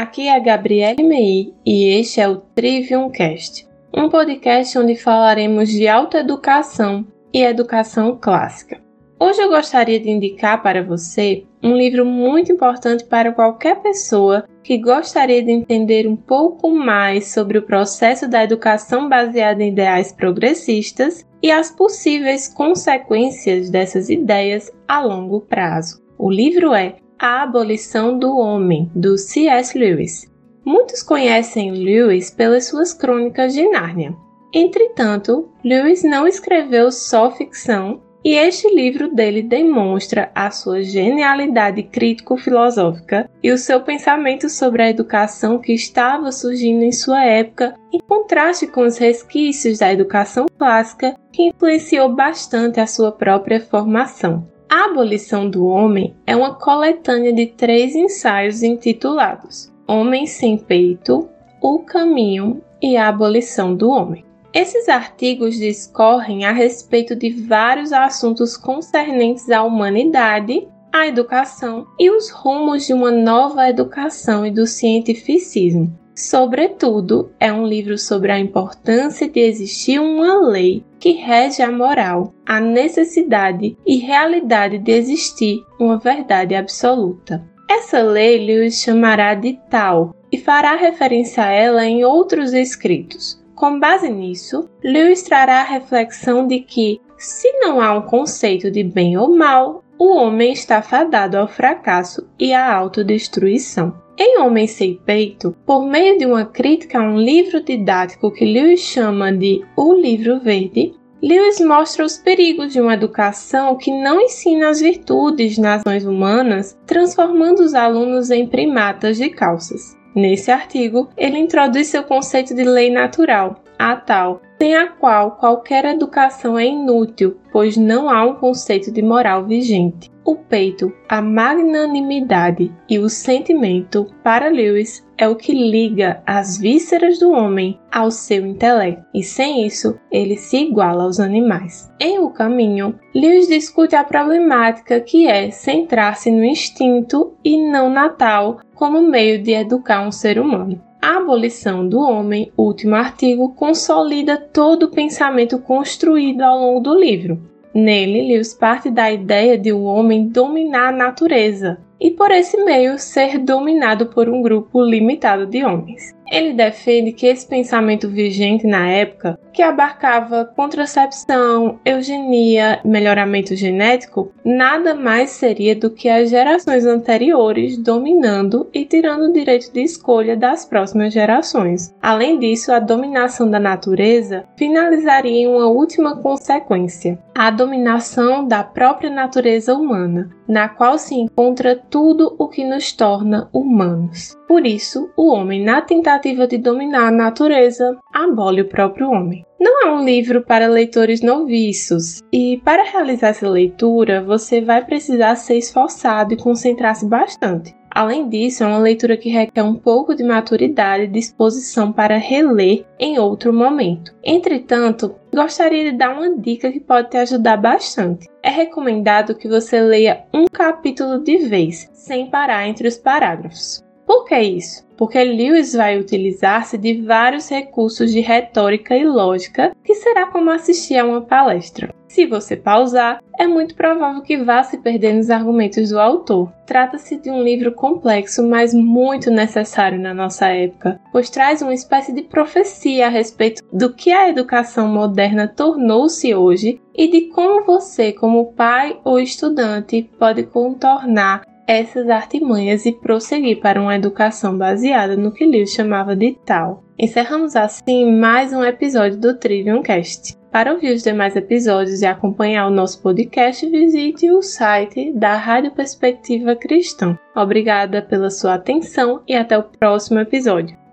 Aqui é Gabriele Mei e este é o Trivium Cast, um podcast onde falaremos de autoeducação e educação clássica. Hoje eu gostaria de indicar para você um livro muito importante para qualquer pessoa que gostaria de entender um pouco mais sobre o processo da educação baseada em ideais progressistas e as possíveis consequências dessas ideias a longo prazo. O livro é A Abolição do Homem, do C.S. Lewis. Muitos conhecem Lewis pelas suas crônicas de Nárnia. Entretanto, Lewis não escreveu só ficção e este livro dele demonstra a sua genialidade crítico-filosófica e o seu pensamento sobre a educação que estava surgindo em sua época, em contraste com os resquícios da educação clássica que influenciou bastante a sua própria formação. A Abolição do Homem é uma coletânea de três ensaios intitulados Homem sem Peito, O Caminho e a Abolição do Homem. Esses artigos discorrem a respeito de vários assuntos concernentes à humanidade, à educação e os rumos de uma nova educação e do cientificismo. Sobretudo, é um livro sobre a importância de existir uma lei que rege a moral, a necessidade e realidade de existir uma verdade absoluta. Essa lei Lewis chamará de tal e fará referência a ela em outros escritos. Com base nisso, Lewis trará a reflexão de que, se não há um conceito de bem ou mal, o homem está fadado ao fracasso e à autodestruição. Em Homem Sem Peito, por meio de uma crítica a um livro didático que Lewis chama de O Livro Verde, Lewis mostra os perigos de uma educação que não ensina as virtudes nas ações humanas, transformando os alunos em primatas de calças. Nesse artigo, ele introduz seu conceito de lei natural, a tal, sem a qual qualquer educação é inútil, pois não há um conceito de moral vigente. O peito, a magnanimidade e o sentimento, para Lewis, é o que liga as vísceras do homem ao seu intelecto, e sem isso ele se iguala aos animais. Em O Caminho, Lewis discute a problemática que é centrar-se no instinto e não na tal como meio de educar um ser humano. A abolição do homem, último artigo, consolida todo o pensamento construído ao longo do livro. Nele, Lewis parte da ideia de o um homem dominar a natureza e, por esse meio, ser dominado por um grupo limitado de homens. Ele defende que esse pensamento vigente na época, que abarcava contracepção, eugenia, melhoramento genético, nada mais seria do que as gerações anteriores dominando e tirando o direito de escolha das próximas gerações. Além disso, a dominação da natureza finalizaria em uma última consequência, a dominação da própria natureza humana, na qual se encontra tudo o que nos torna humanos. Por isso, o homem, na tentativa de dominar a natureza, abole o próprio homem. Não é um livro para leitores noviços, e para realizar essa leitura você vai precisar ser esforçado e concentrar-se bastante. Além disso, é uma leitura que requer um pouco de maturidade e disposição para reler em outro momento. Entretanto, gostaria de dar uma dica que pode te ajudar bastante. É recomendado que você leia um capítulo de vez, sem parar entre os parágrafos. Por que isso? Porque Lewis vai utilizar-se de vários recursos de retórica e lógica, que será como assistir a uma palestra. Se você pausar, é muito provável que vá se perder nos argumentos do autor. Trata-se de um livro complexo, mas muito necessário na nossa época, pois traz uma espécie de profecia a respeito do que a educação moderna tornou-se hoje e de como você, como pai ou estudante, pode contornar essas artimanhas e prosseguir para uma educação baseada no que Lewis chamava de tal. Encerramos assim mais um episódio do Trivium Cast. Para ouvir os demais episódios e acompanhar o nosso podcast, visite o site da Rádio Perspectiva Cristã. Obrigada pela sua atenção e até o próximo episódio.